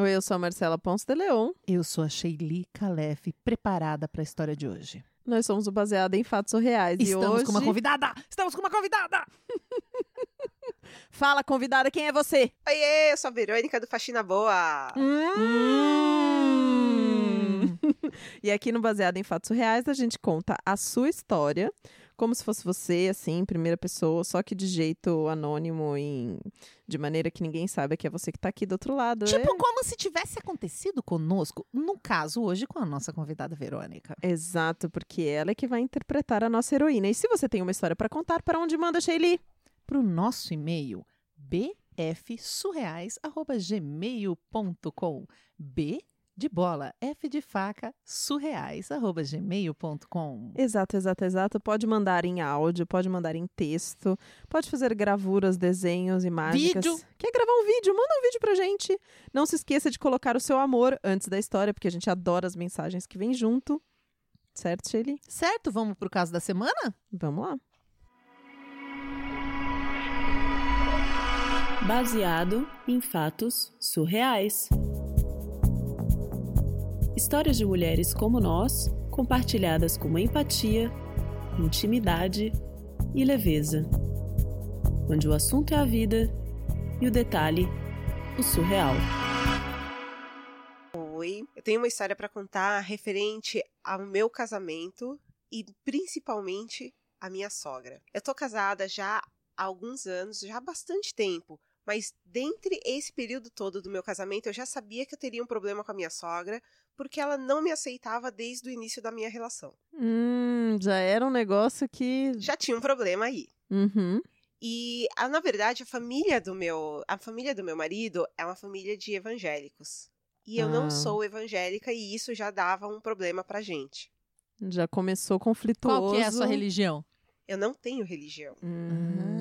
Oi, eu sou a Marcela Ponce de Leon. Eu sou a Sheili Calef, preparada para a história de hoje. Nós somos o Baseado em Fatos Reais. Estamos e hoje... com uma convidada! Estamos com uma convidada! Fala, convidada, quem é você? Oiê, eu sou a Verônica do Faxina Boa. Hum. e aqui no Baseado em Fatos Reais a gente conta a sua história, como se fosse você, assim, primeira pessoa, só que de jeito anônimo, em... de maneira que ninguém saiba que é você que tá aqui do outro lado. Tipo, É- como se tivesse acontecido conosco, no caso hoje com a nossa convidada Verônica. Exato, porque ela é que vai interpretar a nossa heroína. E se você tem uma história pra contar, para onde manda, Sheili? Para o nosso e-mail, bfsurreais.gmail.com B de bola, F de faca, surreais.gmail.com Exato, exato, exato. Pode mandar em áudio, pode mandar em texto, pode fazer gravuras, desenhos, imagens. Vídeo. Quer gravar um vídeo? Manda um vídeo pra gente. Não se esqueça de colocar o seu amor antes da história, porque a gente adora as mensagens que vêm junto. Certo, Shelly? Certo? Vamos pro caso da semana? Vamos lá. Baseado em fatos surreais. Histórias de mulheres como nós, compartilhadas com empatia, intimidade e leveza. Onde o assunto é a vida e o detalhe, o surreal. Oi, eu tenho uma história pra contar referente ao meu casamento e principalmente a minha sogra. Eu tô casada já há alguns anos, já há bastante tempo. Mas dentre esse período todo do meu casamento, eu já sabia que eu teria um problema com a minha sogra, porque ela não me aceitava desde o início da minha relação. Hum, já era um negócio que. Já tinha um problema aí. Uhum. E, na verdade, a família do meu, a família do meu marido é uma família de evangélicos. E eu Ah. não sou evangélica e isso já dava um problema pra gente. Já começou conflituoso. Qual que é a sua religião? Eu não tenho religião. Hum.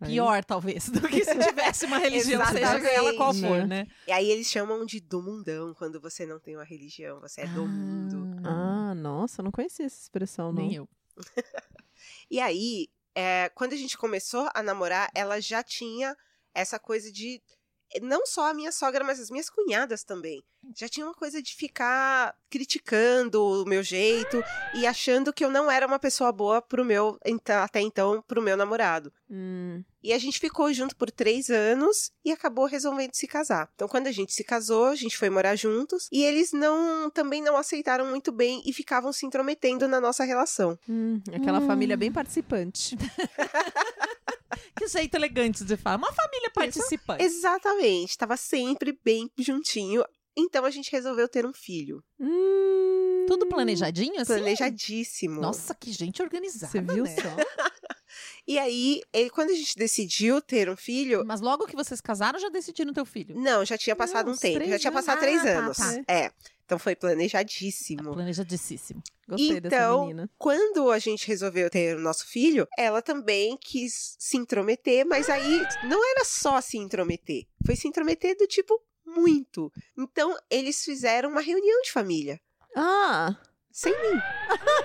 Ah, pior, talvez, do que se tivesse uma religião, seja ela qual for, Né? né? E aí eles chamam de do mundão quando você não tem uma religião, você é do mundo. Ah, nossa, eu não conhecia essa expressão, não. Nem eu. E aí, é, quando a gente começou a namorar, ela já tinha essa coisa de. Não só a minha sogra, mas as minhas cunhadas também. Já tinha uma coisa de ficar criticando o meu jeito e achando que eu não era uma pessoa boa pro meu, então, até então, pro meu namorado. Hum. E a gente ficou junto por três anos e acabou resolvendo se casar. Então, quando a gente se casou, a gente foi morar juntos e eles não também não aceitaram muito bem e ficavam se intrometendo na nossa relação. Hum, aquela família bem participante. Que jeito elegante de falar. Uma família participante. Exatamente, estava sempre bem juntinho. Então a gente resolveu ter um filho. Hum, Tudo planejadinho, assim? Planejadíssimo. Nossa, que gente organizada, Você viu né? só? E aí, quando a gente decidiu ter um filho, Mas logo que vocês casaram, já decidiram ter o filho. não, já tinha passado Não, um tempo, já tinha anos. passado Ah, três tá, anos. tá. É. Então foi planejadíssimo. Planejadíssimo. Gostei dessa Então, menina. quando a gente resolveu ter o nosso filho, ela também quis se intrometer, mas aí não era só se intrometer, foi se intrometer do tipo muito. Então, eles fizeram uma reunião de família, Ah! sem mim.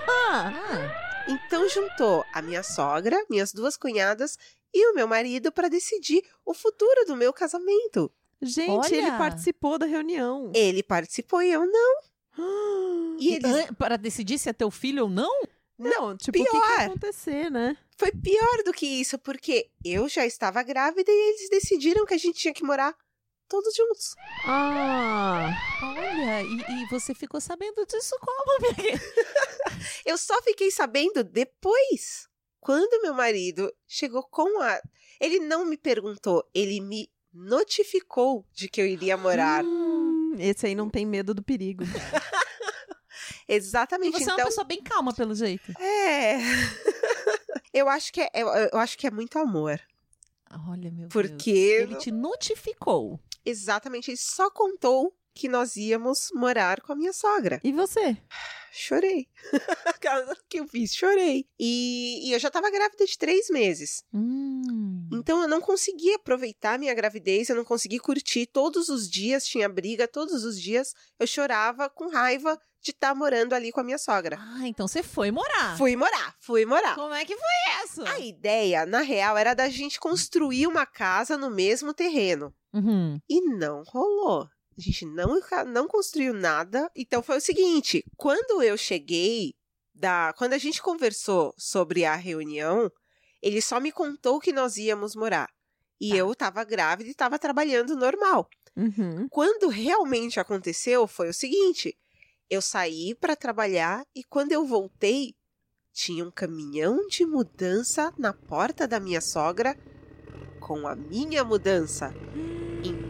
Ah, Então, juntou a minha sogra, minhas duas cunhadas e o meu marido para decidir o futuro do meu casamento. Gente, Olha! ele participou da reunião. Ele participou e eu não. E eles. para decidir se é teu filho ou não? Não, tipo, o que, que pior. ia acontecer, né? Foi pior do que isso, porque eu já estava grávida e eles decidiram que a gente tinha que morar todos juntos. Ah! Olha, e, e você ficou sabendo disso como, minha Eu só fiquei sabendo depois. Quando meu marido chegou com a. Ele não me perguntou, ele me notificou de que eu iria morar. Hum, esse aí não tem medo do perigo. E Exatamente. você é uma então, pessoa bem calma, pelo jeito. é. eu acho que é, eu, eu acho que é muito amor. Olha, meu Deus. Porque Ele te notificou. exatamente ele só contou que nós íamos morar com a minha sogra. E você? Chorei. Que eu fiz, chorei. E, e eu já tava grávida de três meses. Hum. Então eu não consegui aproveitar minha gravidez, eu não consegui curtir. Todos os dias tinha briga, todos os dias eu chorava com raiva de estar morando ali com a minha sogra. Ah, então você foi morar. Fui morar, fui morar. Como é que foi essa? A ideia, na real, era da gente construir uma casa no mesmo terreno. Uhum. E não rolou. A gente não, não construiu nada. Então foi o seguinte: quando eu cheguei, da, quando a gente conversou sobre a reunião, ele só me contou que nós íamos morar. E Tá. eu tava grávida e tava trabalhando normal. Uhum. Quando realmente aconteceu, foi o seguinte: eu saí para trabalhar e quando eu voltei, tinha um caminhão de mudança na porta da minha sogra com a minha mudança.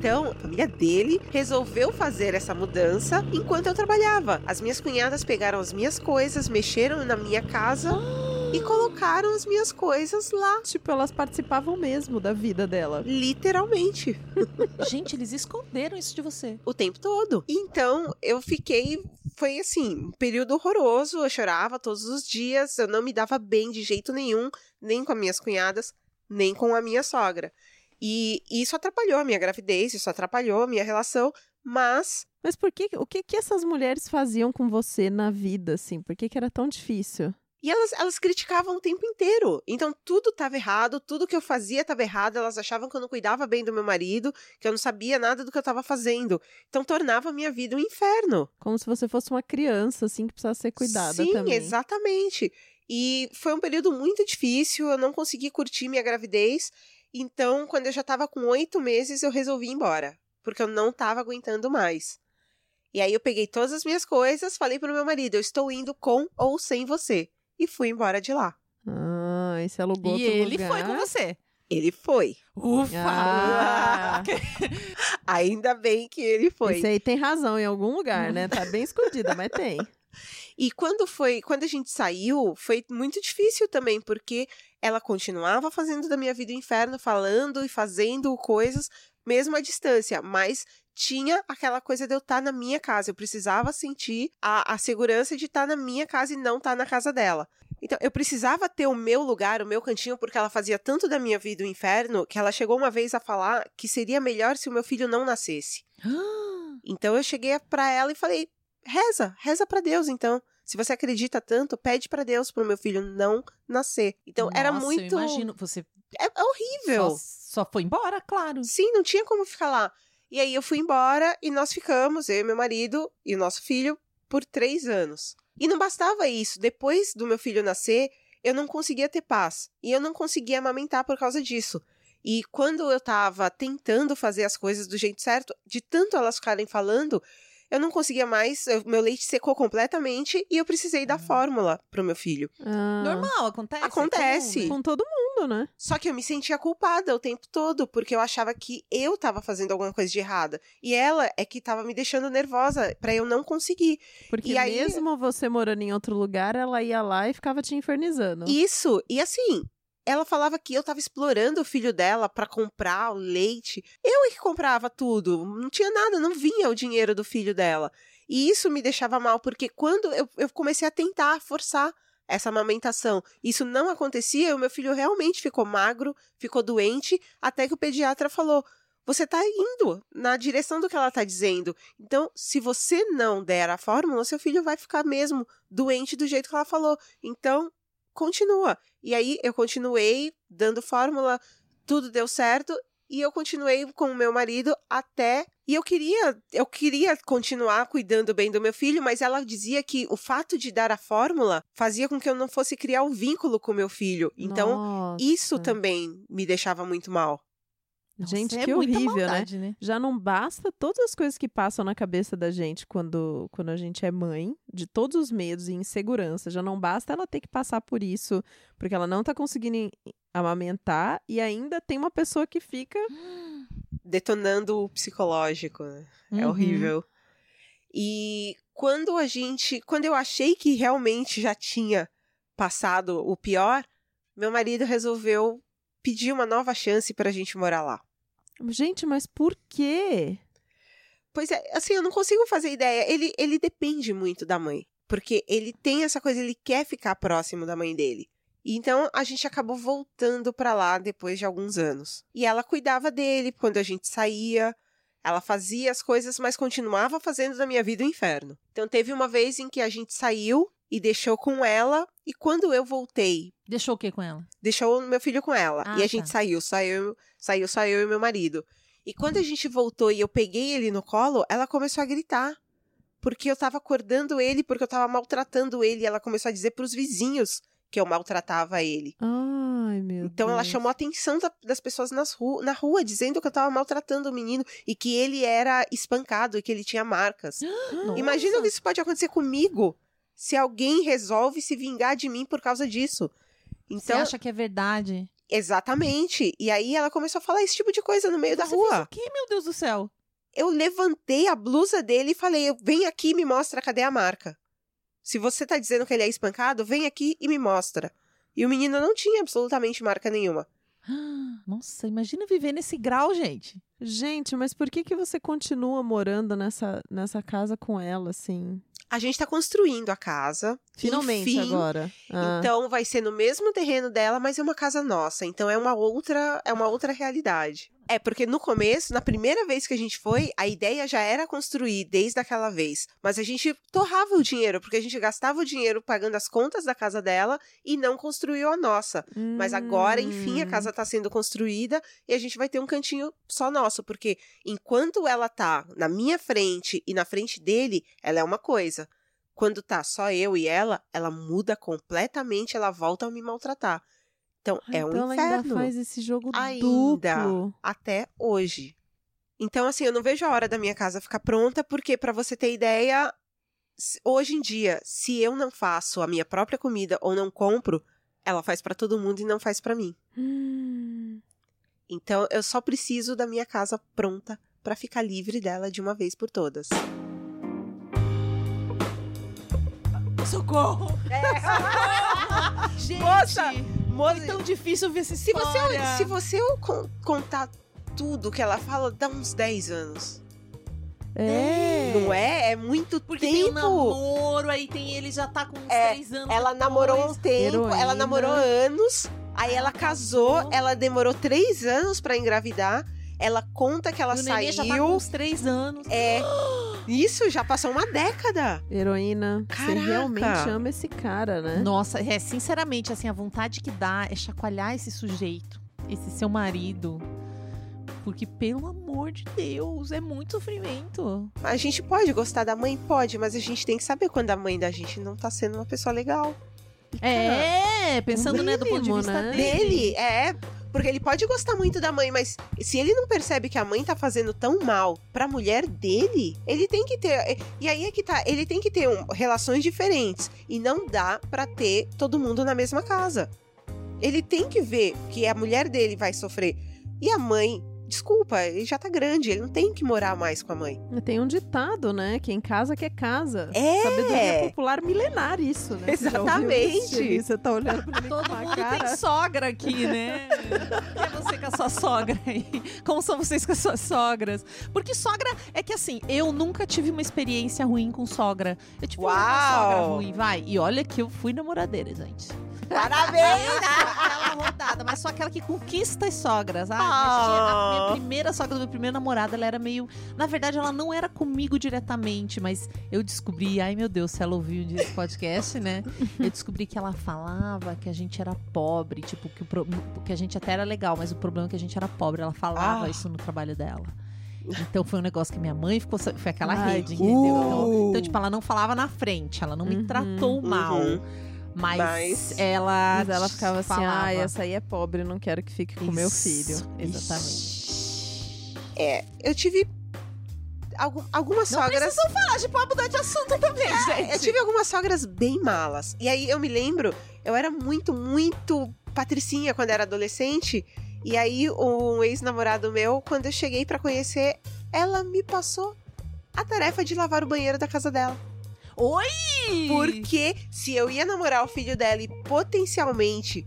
Então, a família dele resolveu fazer essa mudança enquanto eu trabalhava. As minhas cunhadas pegaram as minhas coisas, mexeram na minha casa e colocaram as minhas coisas lá. Tipo, elas participavam mesmo da vida dela. Literalmente. Gente, eles esconderam isso de você. o tempo todo. Então, eu fiquei. Foi assim, um período horroroso. Eu chorava todos os dias. Eu não me dava bem de jeito nenhum, nem com as minhas cunhadas, nem com a minha sogra. E isso atrapalhou a minha gravidez, isso atrapalhou a minha relação, mas Mas por que, o que que essas mulheres faziam com você na vida, assim? Por que que era tão difícil? E elas, elas criticavam o tempo inteiro. Então tudo estava errado, tudo que eu fazia estava errado. Elas achavam que eu não cuidava bem do meu marido, que eu não sabia nada do que eu estava fazendo. Então tornava a minha vida um inferno. Como se você fosse uma criança, assim, que precisava ser cuidada Sim, também. exatamente. E foi um período muito difícil, eu não consegui curtir minha gravidez. Então, quando eu já estava com oito meses, eu resolvi ir embora. Porque eu não estava aguentando mais. E aí eu peguei todas as minhas coisas, falei pro meu marido, eu estou indo com ou sem você. E fui embora de lá. Ah, e você alugou e outro ele lugar. foi com você. Ele foi. Ufa! Ah, Ainda bem que ele foi. esse aí tem razão em algum lugar, né? Tá bem escondida, mas tem. E quando foi, quando a gente saiu, foi muito difícil também, porque ela continuava fazendo da minha vida o inferno, falando e fazendo coisas, mesmo à distância, mas tinha aquela coisa de eu estar na minha casa. Eu precisava sentir a, a segurança de estar na minha casa e não estar na casa dela. Então, eu precisava ter o meu lugar, o meu cantinho, porque ela fazia tanto da minha vida o inferno que ela chegou uma vez a falar que seria melhor se o meu filho não nascesse. Então eu cheguei pra ela e falei: reza, reza pra Deus, então. Se você acredita tanto, pede pra Deus pro meu filho não nascer. Então era Nossa, muito. Eu imagino, você É, é horrível. só, só foi embora, claro. Sim, não tinha como ficar lá. E aí eu fui embora e nós ficamos, eu e meu marido e o nosso filho, por três anos. E não bastava isso. Depois do meu filho nascer, eu não conseguia ter paz. E eu não conseguia amamentar por causa disso. E quando eu tava tentando fazer as coisas do jeito certo, de tanto elas ficarem falando, eu não conseguia mais, eu- meu leite secou completamente e eu precisei dar fórmula pro meu filho. Ah, Normal, acontece. Acontece. né? Com todo mundo, né? Só que eu me sentia culpada o tempo todo, porque eu achava que eu tava fazendo alguma coisa de errada. E ela é que tava me deixando nervosa pra eu não conseguir. Porque E aí- mesmo você morando em outro lugar, ela ia lá e ficava te infernizando. Isso, e assim, ela falava que eu tava explorando o filho dela pra comprar o leite. Eu é que comprava tudo, não tinha nada, não vinha o dinheiro do filho dela. E isso me deixava mal, porque quando eu, eu comecei a tentar forçar essa amamentação, isso não acontecia, e o meu filho realmente ficou magro, ficou doente, até que o pediatra falou: você tá indo na direção do que ela tá dizendo. Então, se você não der a fórmula, seu filho vai ficar mesmo doente do jeito que ela falou. Então, continua. E aí eu continuei dando fórmula, tudo deu certo e eu continuei com o meu marido até e eu queria, eu queria continuar cuidando bem do meu filho, mas ela dizia que o fato de dar a fórmula fazia com que eu não fosse criar um vínculo com o meu filho. Então, Nossa. isso também me deixava muito mal. Nossa, Gente, é que horrível, né? maldade, né? Já não basta todas as coisas que passam na cabeça da gente quando, quando a gente é mãe, de todos os medos e insegurança. Já não basta ela ter que passar por isso, porque ela não tá conseguindo amamentar e ainda tem uma pessoa que fica. Detonando o psicológico, né? É Uhum. horrível. E quando a gente, quando eu achei que realmente já tinha passado o pior, meu marido resolveu pedir uma nova chance pra gente morar lá. Gente, mas por quê? Pois é, assim, eu não consigo fazer ideia. Ele, ele depende muito da mãe. Porque ele tem essa coisa, ele quer ficar próximo da mãe dele. E Então a gente acabou voltando pra lá depois de alguns anos. E ela cuidava dele quando a gente saía. Ela fazia as coisas, mas continuava fazendo da minha vida o inferno. Então teve uma vez em que a gente saiu e deixou com ela. E quando eu voltei, Deixou o que com ela? deixou o meu filho com ela. Ah, e a gente tá. saiu, saiu, saiu só eu e meu marido. E quando a gente voltou e eu peguei ele no colo, ela começou a gritar. Porque eu tava acordando ele, porque eu tava maltratando ele. E ela começou a dizer pros vizinhos que eu maltratava ele. Ai, meu Então ela Deus. chamou a atenção da- das pessoas nas ru na rua, dizendo que eu tava maltratando o menino e que ele era espancado e que ele tinha marcas. Imagina o que isso pode acontecer comigo se alguém resolve se vingar de mim por causa disso. Você Então, acha que é verdade? exatamente. E aí ela começou a falar esse tipo de coisa no meio da Você rua. fez o quê, meu Deus do céu? Eu levantei a blusa dele e falei: vem aqui e me mostra cadê a marca. Se você tá dizendo que ele é espancado, vem aqui e me mostra. E o menino não tinha absolutamente marca nenhuma. Nossa, imagina viver nesse grau, gente. Gente, mas por que que você continua morando nessa, nessa casa com ela, assim? A gente tá construindo a casa. Finalmente Enfim, agora. Ah. Então vai ser no mesmo terreno dela, mas é uma casa nossa. Então é uma outra, é uma outra realidade. É porque no começo, na primeira vez que a gente foi, a ideia já era construir desde aquela vez, mas a gente torrava o dinheiro porque a gente gastava o dinheiro pagando as contas da casa dela e não construiu a nossa. Mas agora, enfim, a Hum. casa tá sendo construída e a gente vai ter um cantinho só nosso, porque enquanto ela tá na minha frente e na frente dele, ela é uma coisa. Quando tá só eu e ela, ela muda completamente, ela volta a me maltratar. Então, Ah, é um então ela inferno. ainda faz esse jogo Ainda. duplo. Até hoje. Então, assim, eu não vejo a hora da minha casa ficar pronta, porque, pra você ter ideia, hoje em dia, se eu não faço a minha própria comida ou não compro, ela faz pra todo mundo e não faz pra mim. Hum. Então, eu só preciso da minha casa pronta pra ficar livre dela de uma vez por todas. Socorro! Gente, Moça! Foi tão difícil ver essa Se você, história. se você con- contar tudo que ela fala, dá uns 10 anos. É. Não é? É muito Porque tem o tempo. namoro, aí tem ele já tá com uns É, anos. Ela depois. namorou um tempo, ela Heroína. namorou anos, aí ela casou, casou. ela demorou três anos pra engravidar. Ela conta que ela E o saiu. já tá com uns três anos. É. Isso já passou uma década. Heroína, você Caraca. realmente ama esse cara, né? Nossa, é, sinceramente, assim, a vontade que dá é chacoalhar esse sujeito, esse seu marido. Porque, pelo amor de Deus, é muito sofrimento. A gente pode gostar da mãe? Pode, mas a gente tem que saber quando a mãe da gente não tá sendo uma pessoa legal. É, pensando, né, do ponto de mínimo, vista né? dele. Dele, é. Porque ele pode gostar muito da mãe, mas se ele não percebe que a mãe tá fazendo tão mal pra mulher dele, ele tem que ter. E aí é que tá, ele tem que ter um- relações diferentes. E não dá pra ter todo mundo na mesma casa. Ele tem que ver que a mulher dele vai sofrer. E a mãe, desculpa, ele já tá grande, ele não tem que morar mais com a mãe. Tem um ditado, né? Quem casa quer casa. É! Sabedoria popular milenar isso, né? Você Exatamente. isso, Xeri? Você tá olhando pra mim Todo com uma mundo cara. tem sogra aqui, né? Quem é você com a sua sogra aí? Como são vocês com as suas sogras? Porque sogra é que assim, eu nunca tive uma experiência ruim com sogra. Eu tive uma Uau! sogra ruim, vai. E olha que eu fui namoradeira, gente. Parabéns! aquela rodada, mas só aquela que conquista as sogras. Ah, tia- a minha primeira sogra do meu primeiro namorado, ela era meio. Na verdade, ela não era comigo diretamente, mas eu descobri, ai meu Deus, se ela ouviu um esse podcast, né? Eu descobri que ela falava que a gente era pobre, tipo, que, o pro- que a gente até era legal, mas o problema é que a gente era pobre. Ela falava Ah. isso no trabalho dela. Então foi um negócio que minha mãe ficou. Foi aquela Ai, rede, entendeu? Então, Uh. então, tipo, ela não falava na frente, ela não me Uhum. tratou mal. Uhum. Mas, Mas- ela. Mas ela ficava assim, falava. ah, essa aí é pobre, não quero que fique com meu filho. Isso, Exatamente. É, eu tive algum- algumas Não sogras. precisam falar, de mudar de assunto também, gente. Eu tive algumas sogras bem malas. E aí eu me lembro, eu era muito, muito patricinha quando era adolescente. E aí um ex-namorado meu, quando eu cheguei pra conhecer, ela me passou a tarefa de lavar o banheiro da casa dela. Oi! Porque se eu ia namorar o filho dela e potencialmente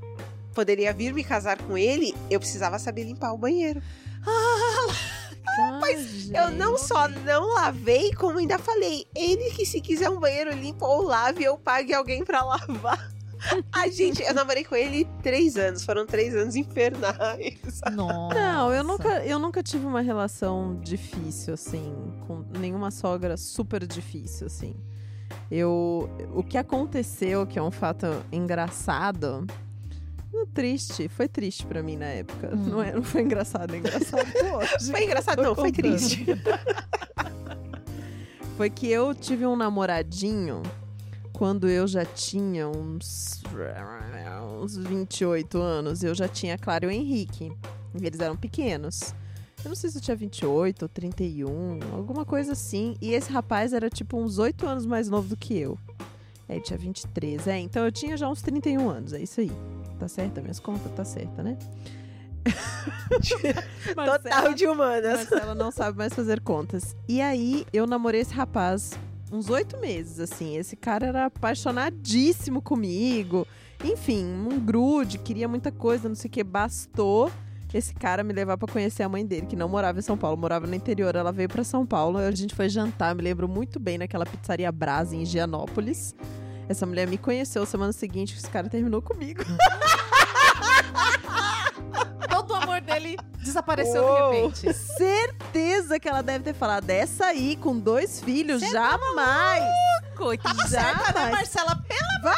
poderia vir me casar com ele, eu precisava saber limpar o banheiro. Mas Eu não só não lavei, como ainda falei, ele que se quiser um banheiro limpo ou lave, eu pague alguém pra lavar. A gente, eu namorei com ele três anos, foram três anos infernais. Nossa. Não, eu nunca, eu nunca tive uma relação difícil, assim, com nenhuma sogra super difícil, assim. Eu, o que aconteceu, que é um fato engraçado, Triste, foi triste pra mim na época. Hum. Não, é, não foi engraçado, é engraçado hoje. Foi engraçado, Tô não, foi triste. Foi que eu tive um namoradinho quando eu já tinha uns, uns 28 anos. Eu já tinha Clara e o Henrique. E Eles eram pequenos. Eu não sei se eu tinha 28 ou 31, alguma coisa assim. E esse rapaz era tipo uns 8 anos mais novo do que eu. É, tinha 23. É, então eu tinha já uns 31 anos. É isso aí. Tá certa? Minhas contas? Tá certa, né? Total de humanas. Marcela não sabe mais fazer contas. E aí, eu namorei esse rapaz uns oito meses, assim. Esse cara era apaixonadíssimo comigo. Enfim, um grude, queria muita coisa, não sei o que. Bastou esse cara me levar pra conhecer a mãe dele, que não morava em São Paulo, morava no interior. Ela veio pra São Paulo, a gente foi jantar, me lembro muito bem, naquela pizzaria Brasa, em Higienópolis. Essa mulher me conheceu semana seguinte, esse cara terminou comigo. Todo o amor dele desapareceu Uou. de repente. Certeza que ela deve ter falado, essa aí, com dois filhos, jamais! Coi, Tava certa, né, Jamais. Marcela? Pela Vá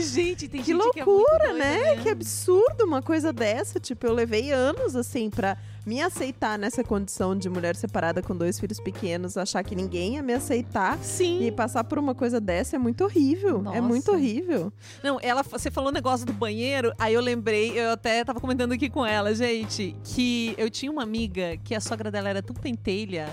Gente, tem Que gente que é loucura, muito doida, né? Que absurdo uma coisa dessa. Tipo, eu levei anos, assim, pra me aceitar nessa condição de mulher separada com dois filhos pequenos, achar que ninguém ia me aceitar. Sim. E passar por uma coisa dessa é muito horrível. É Nossa. muito horrível. Não, ela, você falou o negócio do banheiro, aí eu lembrei, eu até tava comentando aqui com ela, gente, que eu tinha uma amiga que a sogra dela era tão pentelha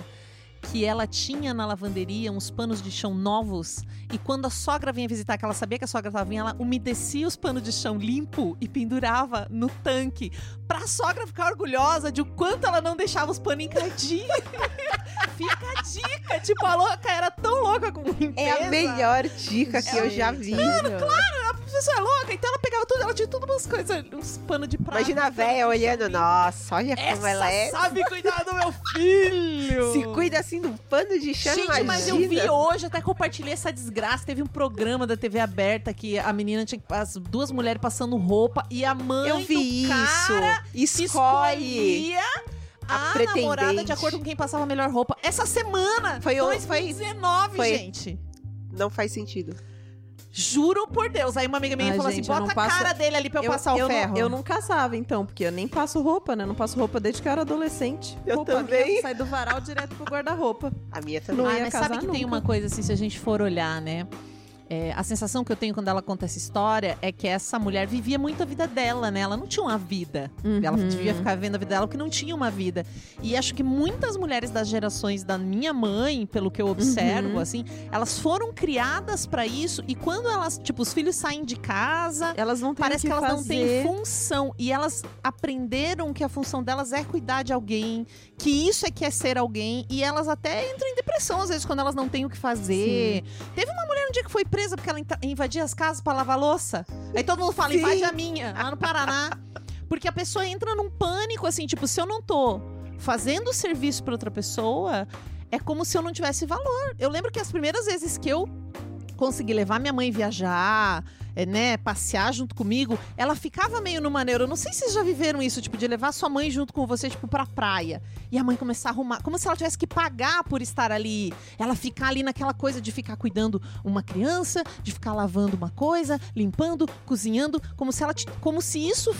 que ela tinha na lavanderia uns panos de chão novos e quando a sogra vinha visitar, que ela sabia que a sogra tava vindo, ela umedecia os panos de chão limpo e pendurava no tanque pra sogra ficar orgulhosa de o quanto ela não deixava os panos encardinhos. Fica a dica, tipo, a louca era tão louca com limpeza. É a melhor dica que eu já vi. Claro, A pessoa é louca, então ela pegava tudo, ela tinha tudo umas coisas, uns panos de prata. Imagina a véia olhando, nossa, olha como Essa ela é. sabe cuidar do meu filho. Se cuida assim de um pano de chão, Gente, imagina. mas eu vi hoje, até compartilhei essa desgraça. Teve um programa da TV aberta que a menina tinha as duas mulheres passando roupa e a mãe Eu vi isso. Escolhe. a a, pretendente. namorada de acordo com quem passava a melhor roupa. Essa semana, Foi o- 2019, foi- gente. Não faz sentido. Juro por Deus. Aí uma amiga minha Ai, falou gente, assim: eu bota a passo- cara dele ali pra eu, passar o eu ferro. Não, eu não casava, então, porque eu nem passo roupa, né? Não passo roupa desde que eu era adolescente. Eu roupa também. minha sai do varal direto pro guarda-roupa. A minha também. Não Ah, ia mas casar sabe que tem nunca. uma coisa assim, se a gente for olhar, né? É, a sensação que eu tenho quando ela conta essa história é que essa mulher vivia muito a vida dela, né? Ela não tinha uma vida. Ela Uhum. devia ficar vivendo a vida dela porque não tinha uma vida. E acho que muitas mulheres das gerações da minha mãe, pelo que eu observo, Uhum. assim, elas foram criadas pra isso e quando elas, tipo, os filhos saem de casa, Elas não têm Parece que, que elas não têm fazer. função. E elas aprenderam que a função delas é cuidar de alguém, que isso é que é ser alguém. E elas até entram em depressão, às vezes, quando elas não têm o que fazer. Teve uma mulher um dia que foi presa porque ela invadia as casas pra lavar louça. Aí todo mundo fala, Sim. invade a minha, lá no Paraná. Porque a pessoa entra num pânico, assim, tipo, se eu não tô fazendo o serviço pra outra pessoa, é como se eu não tivesse valor. Eu lembro que as primeiras vezes que eu consegui levar minha mãe viajar, né, passear junto comigo, ela ficava meio no maneiro. Eu não sei se vocês já viveram isso, tipo, de levar sua mãe junto com você, tipo, pra praia. E a mãe começar a arrumar, como se ela tivesse que pagar por estar ali. Ela ficar ali naquela coisa de ficar cuidando uma criança, de ficar lavando uma coisa, limpando, cozinhando, como se ela, como se isso,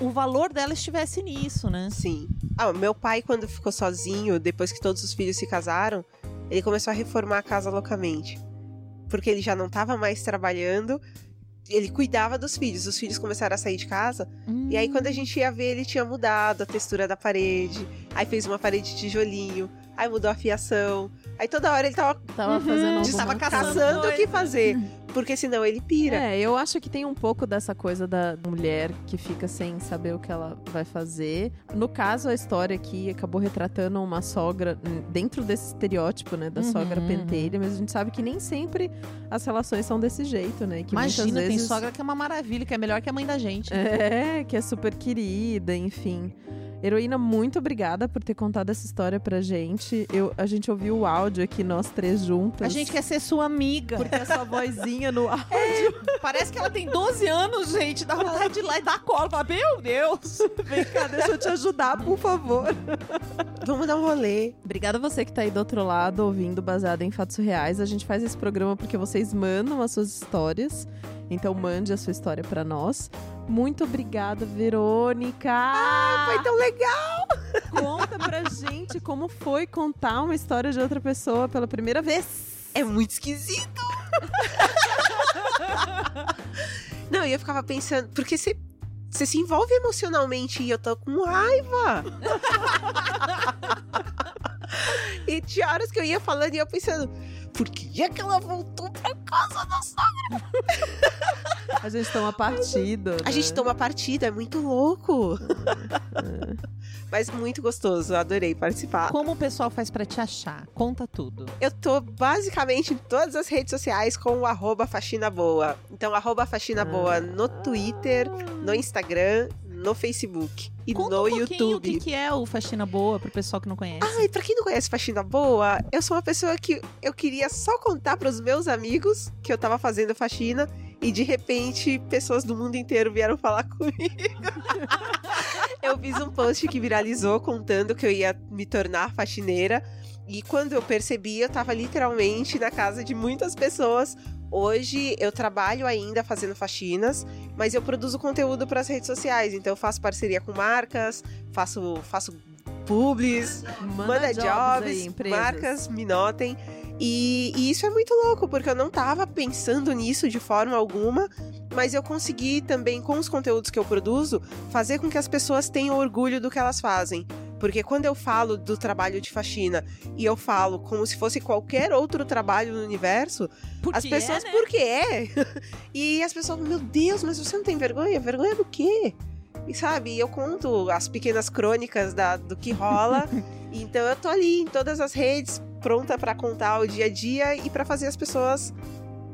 o valor dela estivesse nisso, né? Sim. Ah, meu pai, quando ficou sozinho, depois que todos os filhos se casaram, ele começou a reformar a casa loucamente. Porque ele já não estava mais trabalhando, ele cuidava dos filhos. Os filhos começaram a sair de casa. E aí, quando a gente ia ver, ele tinha mudado a textura da parede. Aí fez uma parede de tijolinho. Aí mudou a fiação. Aí toda hora ele tava Tava fazendo Uhum. Tava alguma caçando o que fazer. Porque senão ele pira. É, eu acho que tem um pouco dessa coisa da mulher que fica sem saber o que ela vai fazer. No caso, a história aqui acabou retratando uma sogra dentro desse estereótipo, né, da Uhum, sogra uhum. pentelha, mas a gente sabe que nem sempre as relações são desse jeito, né? Que Imagina, muitas tem vezes... sogra que é uma maravilha, que é melhor que a mãe da gente. É, que é super querida, enfim. Heroína, muito obrigada por ter contado essa história pra gente. Eu, a gente ouviu o áudio aqui, nós três juntas. A gente quer ser sua amiga. Porque a sua vozinha no áudio. Parece que ela tem 12 anos, gente. Dá vontade de ir lá e dar cola. Fala, Meu Deus! Vem cá, deixa eu te ajudar, por favor. Vamos dar um rolê. Obrigada a você que tá aí do outro lado, ouvindo baseado em fatos reais. A gente faz esse programa porque vocês mandam as suas histórias. Então mande a sua história pra nós. Muito obrigada, Verônica! Foi tão legal. Conta pra gente como foi contar uma história de outra pessoa pela primeira vez. É muito esquisito. Não, e eu ficava pensando, porque você você se envolve emocionalmente e eu tô com raiva. E tinha horas que eu ia falando e eu pensando, por que é que ela voltou pra casa da sogra? A gente toma partido. A né? gente toma partida, é muito louco. Mas muito gostoso, adorei participar. Como o pessoal faz pra te achar? Conta tudo. Eu tô basicamente em todas as redes sociais com o arroba faxina boa. Então, arroba faxina boa no Twitter, no Instagram, no Facebook e Conta no um YouTube. o que, que é o Faxina Boa pro pessoal que não conhece. Ai, pra quem não conhece Faxina Boa, eu sou uma pessoa que eu queria só contar pros meus amigos que eu tava fazendo faxina e de repente pessoas do mundo inteiro vieram falar comigo. eu fiz um post que viralizou contando que eu ia me tornar faxineira e quando eu percebi, eu tava literalmente na casa de muitas pessoas. Hoje eu trabalho ainda fazendo faxinas, mas eu produzo conteúdo para as redes sociais, então eu faço parceria com marcas, faço faço publis, manda, jobs, aí, empresas. marcas me notem. E, e isso é muito louco, porque eu não tava pensando nisso de forma alguma, mas eu consegui também, com os conteúdos que eu produzo, fazer com que as pessoas tenham orgulho do que elas fazem. Porque quando eu falo do trabalho de faxina e eu falo como se fosse qualquer outro trabalho no universo, Porque as pessoas, é, né? por que é? e as pessoas, meu Deus, mas você não tem vergonha? Vergonha do quê? E sabe, eu conto as pequenas crônicas da, do que rola. então eu tô ali em todas as redes, pronta pra contar o dia a dia e pra fazer as pessoas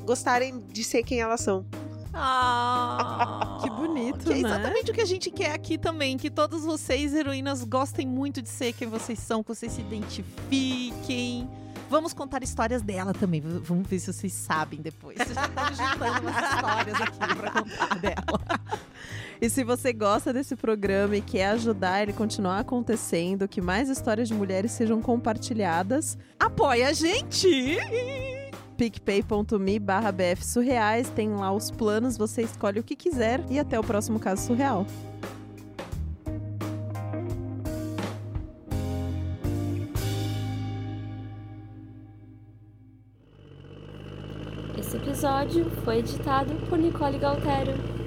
gostarem de ser quem elas são. Ah, Que bonito, que é né? exatamente o que a gente quer aqui também, que todos vocês, heroínas, gostem muito de ser quem vocês são, que vocês se identifiquem. Vamos contar histórias dela também. Vamos ver se vocês sabem depois. Vocês já estão juntando umas histórias aqui pra contar dela. E se você gosta desse programa e quer ajudar ele continuar acontecendo, que mais histórias de mulheres sejam compartilhadas, Apoia a gente! picpay.me barra bf surreais, tem lá os planos, você escolhe o que quiser e até o próximo caso surreal. Esse episódio foi editado por Nicole Galtério.